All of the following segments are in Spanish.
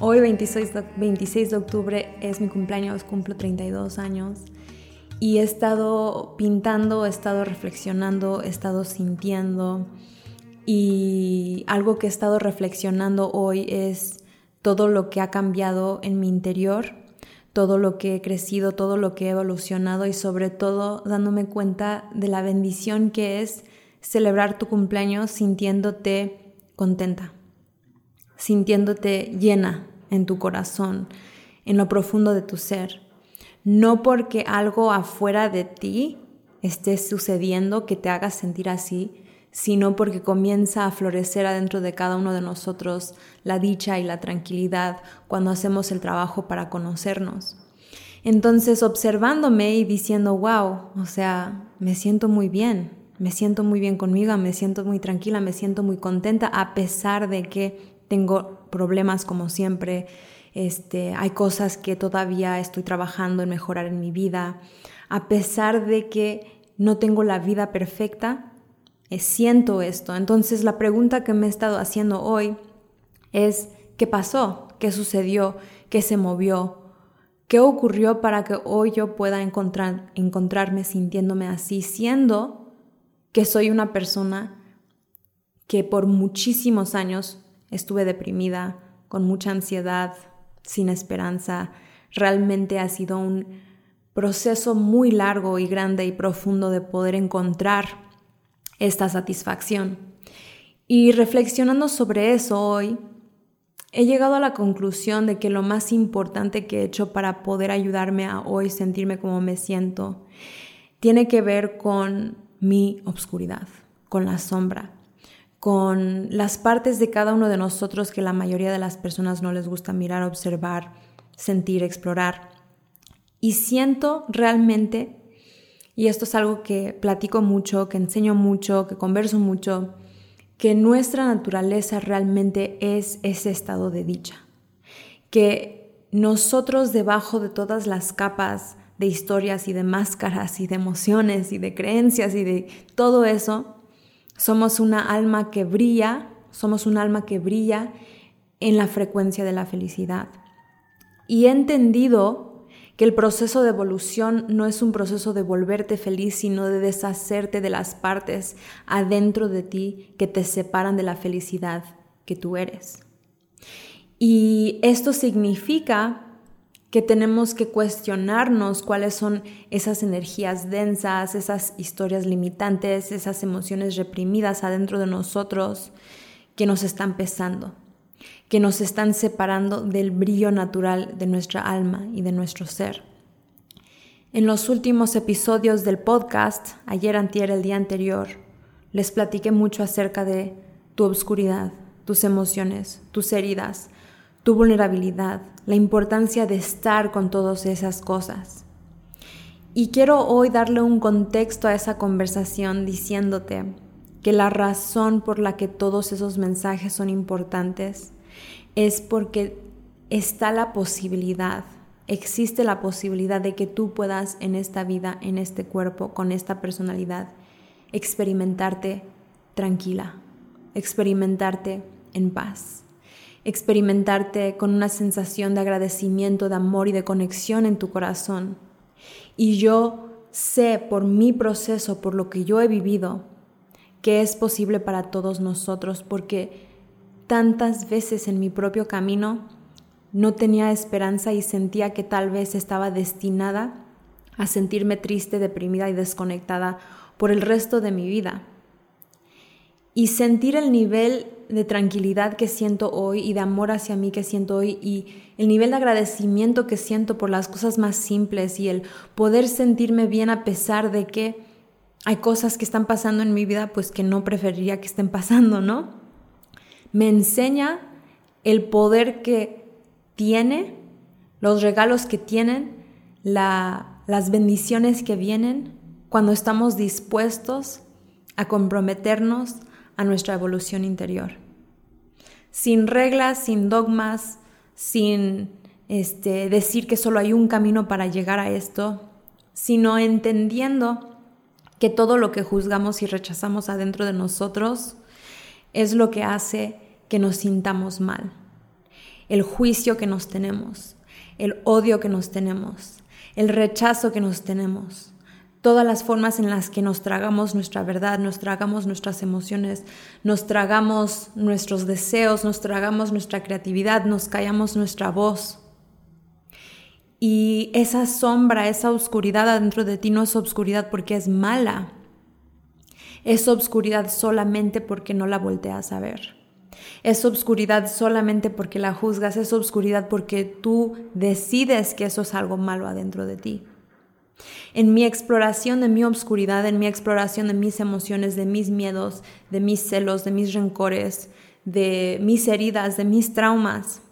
Hoy 26 de, octubre es mi cumpleaños, cumplo 32 años. Y he estado pintando, he estado reflexionando, he estado sintiendo. Y algo que he estado reflexionando hoy es todo lo que ha cambiado en mi interior, todo lo que he crecido, todo lo que he evolucionado y sobre todo dándome cuenta de la bendición que es celebrar tu cumpleaños sintiéndote contenta sintiéndote llena en tu corazón, en lo profundo de tu ser. No porque algo afuera de ti esté sucediendo que te haga sentir así, sino porque comienza a florecer adentro de cada uno de nosotros la dicha y la tranquilidad cuando hacemos el trabajo para conocernos. Entonces, observándome y diciendo, wow, o sea, me siento muy bien, me siento muy bien conmigo, me siento muy tranquila, me siento muy contenta, a pesar de que tengo problemas como siempre, este, hay cosas que todavía estoy trabajando en mejorar en mi vida, a pesar de que no tengo la vida perfecta, eh, siento esto. Entonces la pregunta que me he estado haciendo hoy es, ¿qué pasó? ¿Qué sucedió? ¿Qué se movió? ¿Qué ocurrió para que hoy yo pueda encontrar, encontrarme sintiéndome así, siendo que soy una persona que por muchísimos años estuve deprimida, con mucha ansiedad, sin esperanza. Realmente ha sido un proceso muy largo y grande y profundo de poder encontrar esta satisfacción. Y reflexionando sobre eso hoy, he llegado a la conclusión de que lo más importante que he hecho para poder ayudarme a hoy sentirme como me siento tiene que ver con mi obscuridad, con la sombra, con las partes de cada uno de nosotros que la mayoría de las personas no les gusta mirar, observar, sentir, explorar. Y siento realmente, y esto es algo que platico mucho, que enseño mucho, que converso mucho, que nuestra naturaleza realmente es ese estado de dicha. Que nosotros debajo de todas las capas de historias y de máscaras y de emociones y de creencias y de todo eso, somos una alma que brilla, somos un alma que brilla en la frecuencia de la felicidad. Y he entendido que el proceso de evolución no es un proceso de volverte feliz, sino de deshacerte de las partes adentro de ti que te separan de la felicidad que tú eres. Y esto significa que tenemos que cuestionarnos cuáles son esas energías densas, esas historias limitantes, esas emociones reprimidas adentro de nosotros que nos están pesando, que nos están separando del brillo natural de nuestra alma y de nuestro ser. En los últimos episodios del podcast, ayer, antier, el día anterior, les platiqué mucho acerca de tu obscuridad, tus emociones, tus heridas, tu vulnerabilidad, la importancia de estar con todas esas cosas. Y quiero hoy darle un contexto a esa conversación diciéndote que la razón por la que todos esos mensajes son importantes es porque está la posibilidad, existe la posibilidad de que tú puedas en esta vida, en este cuerpo, con esta personalidad, experimentarte tranquila, experimentarte en paz experimentarte con una sensación de agradecimiento, de amor y de conexión en tu corazón. Y yo sé por mi proceso, por lo que yo he vivido, que es posible para todos nosotros, porque tantas veces en mi propio camino no tenía esperanza y sentía que tal vez estaba destinada a sentirme triste, deprimida y desconectada por el resto de mi vida. Y sentir el nivel de tranquilidad que siento hoy y de amor hacia mí que siento hoy y el nivel de agradecimiento que siento por las cosas más simples y el poder sentirme bien a pesar de que hay cosas que están pasando en mi vida pues que no preferiría que estén pasando, ¿no? Me enseña el poder que tiene, los regalos que tienen, las bendiciones que vienen cuando estamos dispuestos a comprometernos a nuestra evolución interior. Sin reglas, sin dogmas, sin este, decir que solo hay un camino para llegar a esto, sino entendiendo que todo lo que juzgamos y rechazamos adentro de nosotros es lo que hace que nos sintamos mal. El juicio que nos tenemos, el odio que nos tenemos, el rechazo que nos tenemos, todas las formas en las que nos tragamos nuestra verdad, nos tragamos nuestras emociones, nos tragamos nuestros deseos, nos tragamos nuestra creatividad, nos callamos nuestra voz. Y esa sombra, esa oscuridad adentro de ti no es oscuridad porque es mala. Es obscuridad solamente porque no la volteas a ver. Es obscuridad solamente porque la juzgas, es obscuridad porque tú decides que eso es algo malo adentro de ti. En mi exploración de mi obscuridad, en mi exploración de mis emociones, de mis miedos, de mis celos, de mis rencores, de mis heridas, de mis traumas,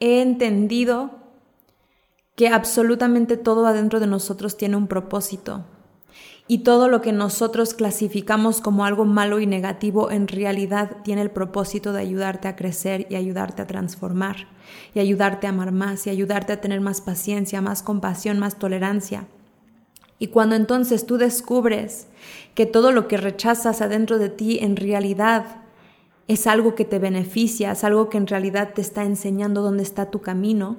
he entendido que absolutamente todo adentro de nosotros tiene un propósito. Y todo lo que nosotros clasificamos como algo malo y negativo en realidad tiene el propósito de ayudarte a crecer y ayudarte a transformar y ayudarte a amar más y ayudarte a tener más paciencia, más compasión, más tolerancia. Y cuando entonces tú descubres que todo lo que rechazas adentro de ti en realidad es algo que te beneficia, es algo que en realidad te está enseñando dónde está tu camino,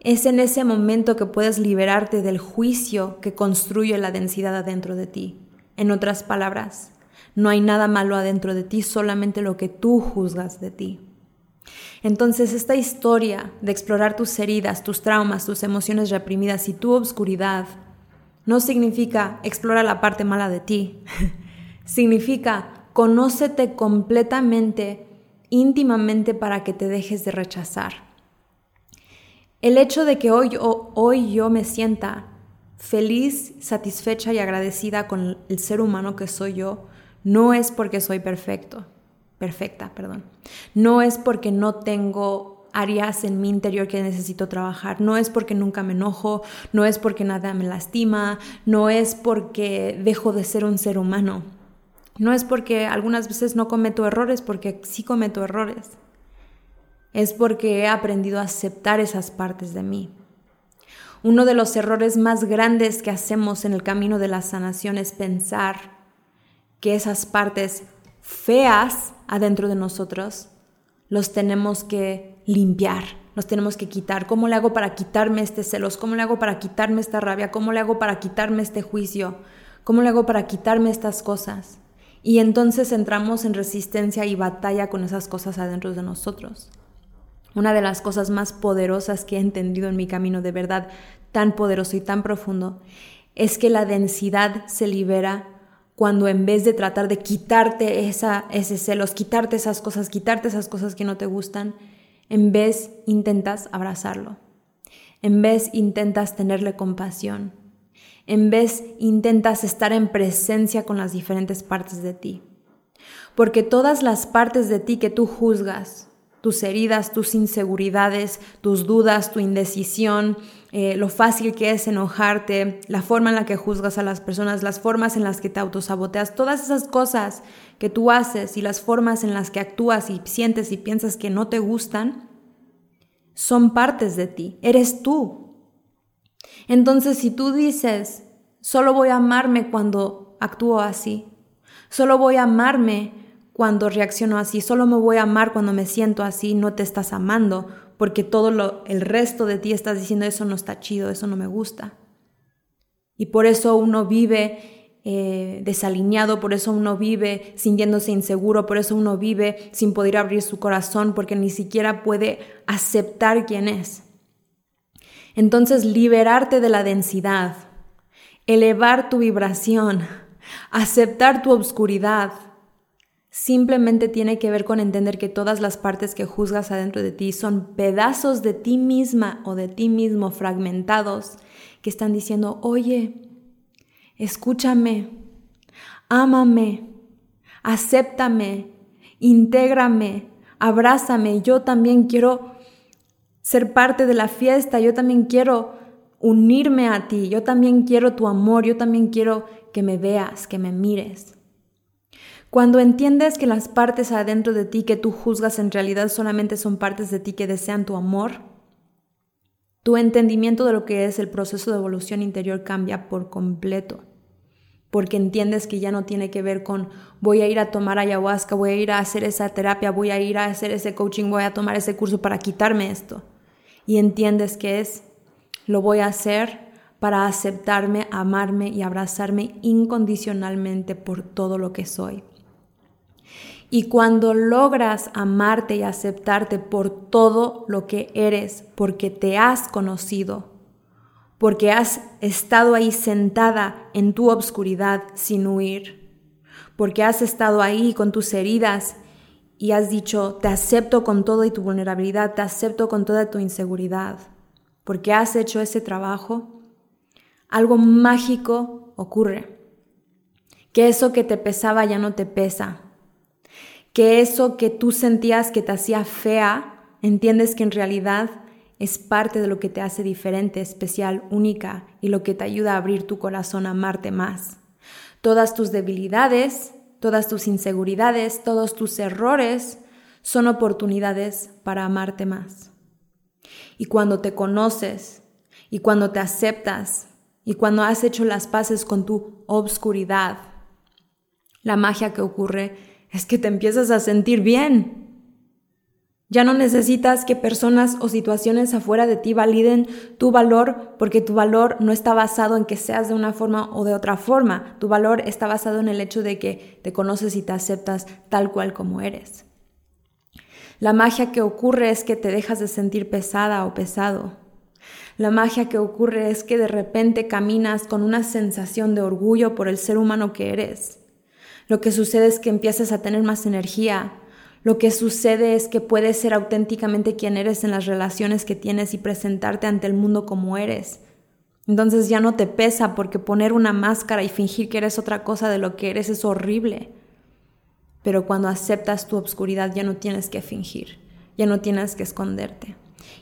es en ese momento que puedes liberarte del juicio que construye la densidad adentro de ti. En otras palabras, no hay nada malo adentro de ti, solamente lo que tú juzgas de ti. Entonces, esta historia de explorar tus heridas, tus traumas, tus emociones reprimidas y tu obscuridad no significa explorar la parte mala de ti. significa conócete completamente, íntimamente para que te dejes de rechazar el hecho de que hoy, yo me sienta feliz, satisfecha y agradecida con el ser humano que soy yo, no es porque soy perfecto, perfecta, perdón. No es porque no tengo áreas en mi interior que necesito trabajar, no es porque nunca me enojo, no es porque nada me lastima, no es porque dejo de ser un ser humano. No es porque algunas veces no cometo errores, porque sí cometo errores es porque he aprendido a aceptar esas partes de mí. Uno de los errores más grandes que hacemos en el camino de la sanación es pensar que esas partes feas adentro de nosotros los tenemos que limpiar, los tenemos que quitar. ¿Cómo le hago para quitarme este celos? ¿Cómo le hago para quitarme esta rabia? ¿Cómo le hago para quitarme este juicio? ¿Cómo le hago para quitarme estas cosas? Y entonces entramos en resistencia y batalla con esas cosas adentro de nosotros. Una de las cosas más poderosas que he entendido en mi camino de verdad, tan poderoso y tan profundo, es que la densidad se libera cuando en vez de tratar de quitarte esa, ese celos, quitarte esas cosas, quitarte esas cosas que no te gustan, en vez intentas abrazarlo, en vez intentas tenerle compasión, en vez intentas estar en presencia con las diferentes partes de ti. Porque todas las partes de ti que tú juzgas, tus heridas, tus inseguridades, tus dudas, tu indecisión, eh, lo fácil que es enojarte, la forma en la que juzgas a las personas, las formas en las que te autosaboteas, todas esas cosas que tú haces y las formas en las que actúas y sientes y piensas que no te gustan, son partes de ti, eres tú. Entonces, si tú dices, solo voy a amarme cuando actúo así, solo voy a amarme cuando reacciono así, solo me voy a amar cuando me siento así, no te estás amando, porque todo lo, el resto de ti estás diciendo eso no está chido, eso no me gusta. Y por eso uno vive eh, desalineado, por eso uno vive sintiéndose inseguro, por eso uno vive sin poder abrir su corazón, porque ni siquiera puede aceptar quién es. Entonces, liberarte de la densidad, elevar tu vibración, aceptar tu obscuridad, Simplemente tiene que ver con entender que todas las partes que juzgas adentro de ti son pedazos de ti misma o de ti mismo fragmentados que están diciendo, oye, escúchame, ámame, acéptame, intégrame, abrázame, yo también quiero ser parte de la fiesta, yo también quiero unirme a ti, yo también quiero tu amor, yo también quiero que me veas, que me mires. Cuando entiendes que las partes adentro de ti que tú juzgas en realidad solamente son partes de ti que desean tu amor, tu entendimiento de lo que es el proceso de evolución interior cambia por completo, porque entiendes que ya no tiene que ver con voy a ir a tomar ayahuasca, voy a ir a hacer esa terapia, voy a ir a hacer ese coaching, voy a tomar ese curso para quitarme esto. Y entiendes que es, lo voy a hacer para aceptarme, amarme y abrazarme incondicionalmente por todo lo que soy. Y cuando logras amarte y aceptarte por todo lo que eres, porque te has conocido, porque has estado ahí sentada en tu obscuridad sin huir, porque has estado ahí con tus heridas y has dicho, te acepto con toda tu vulnerabilidad, te acepto con toda tu inseguridad, porque has hecho ese trabajo, algo mágico ocurre. Que eso que te pesaba ya no te pesa, que eso que tú sentías que te hacía fea, entiendes que en realidad es parte de lo que te hace diferente, especial, única y lo que te ayuda a abrir tu corazón a amarte más. Todas tus debilidades, todas tus inseguridades, todos tus errores son oportunidades para amarte más. Y cuando te conoces y cuando te aceptas y cuando has hecho las paces con tu obscuridad, la magia que ocurre es que te empiezas a sentir bien. Ya no necesitas que personas o situaciones afuera de ti validen tu valor porque tu valor no está basado en que seas de una forma o de otra forma. Tu valor está basado en el hecho de que te conoces y te aceptas tal cual como eres. La magia que ocurre es que te dejas de sentir pesada o pesado. La magia que ocurre es que de repente caminas con una sensación de orgullo por el ser humano que eres. Lo que sucede es que empiezas a tener más energía. Lo que sucede es que puedes ser auténticamente quien eres en las relaciones que tienes y presentarte ante el mundo como eres. Entonces ya no te pesa porque poner una máscara y fingir que eres otra cosa de lo que eres es horrible. Pero cuando aceptas tu obscuridad ya no tienes que fingir, ya no tienes que esconderte.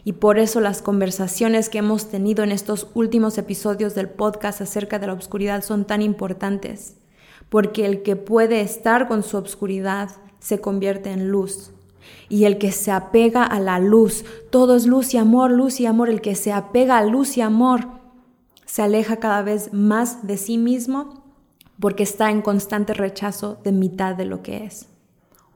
Y por eso las conversaciones que hemos tenido en estos últimos episodios del podcast acerca de la obscuridad son tan importantes porque el que puede estar con su obscuridad se convierte en luz. Y el que se apega a la luz, todo es luz y amor, luz y amor, el que se apega a luz y amor, se aleja cada vez más de sí mismo porque está en constante rechazo de mitad de lo que es.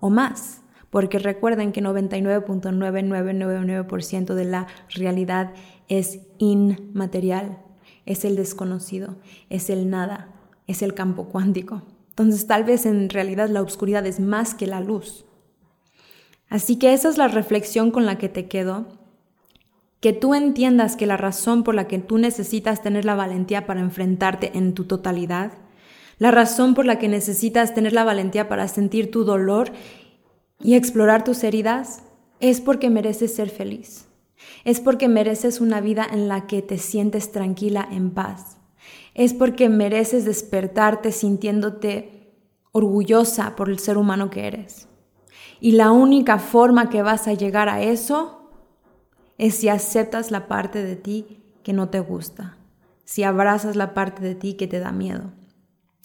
O más, porque recuerden que 99.9999% de la realidad es inmaterial, es el desconocido, es el nada, es el campo cuántico. Entonces tal vez en realidad la oscuridad es más que la luz. Así que esa es la reflexión con la que te quedo. Que tú entiendas que la razón por la que tú necesitas tener la valentía para enfrentarte en tu totalidad, la razón por la que necesitas tener la valentía para sentir tu dolor y explorar tus heridas, es porque mereces ser feliz. Es porque mereces una vida en la que te sientes tranquila, en paz es porque mereces despertarte sintiéndote orgullosa por el ser humano que eres. Y la única forma que vas a llegar a eso es si aceptas la parte de ti que no te gusta, si abrazas la parte de ti que te da miedo,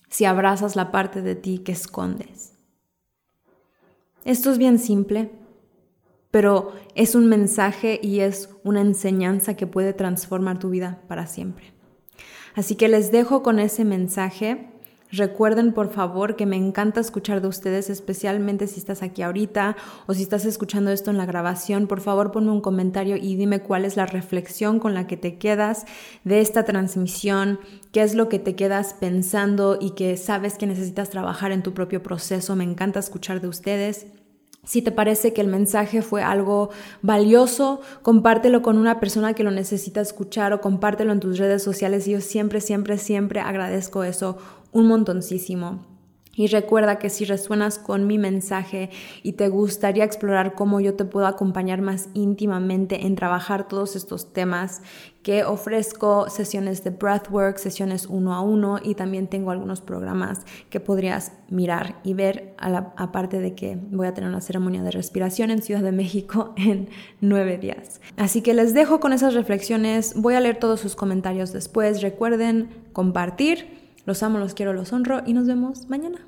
si abrazas la parte de ti que escondes. Esto es bien simple, pero es un mensaje y es una enseñanza que puede transformar tu vida para siempre. Así que les dejo con ese mensaje. Recuerden por favor que me encanta escuchar de ustedes, especialmente si estás aquí ahorita o si estás escuchando esto en la grabación. Por favor ponme un comentario y dime cuál es la reflexión con la que te quedas de esta transmisión, qué es lo que te quedas pensando y que sabes que necesitas trabajar en tu propio proceso. Me encanta escuchar de ustedes. Si te parece que el mensaje fue algo valioso, compártelo con una persona que lo necesita escuchar o compártelo en tus redes sociales. Yo siempre, siempre, siempre agradezco eso un montoncísimo. Y recuerda que si resuenas con mi mensaje y te gustaría explorar cómo yo te puedo acompañar más íntimamente en trabajar todos estos temas, que ofrezco sesiones de breathwork, sesiones uno a uno y también tengo algunos programas que podrías mirar y ver, aparte de que voy a tener una ceremonia de respiración en Ciudad de México en nueve días. Así que les dejo con esas reflexiones, voy a leer todos sus comentarios después, recuerden compartir los amo, los quiero, los honro y nos vemos mañana.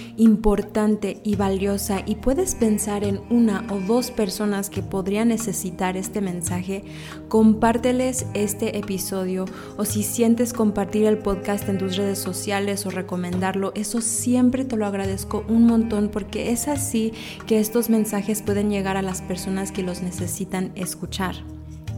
importante y valiosa y puedes pensar en una o dos personas que podrían necesitar este mensaje, compárteles este episodio o si sientes compartir el podcast en tus redes sociales o recomendarlo, eso siempre te lo agradezco un montón porque es así que estos mensajes pueden llegar a las personas que los necesitan escuchar.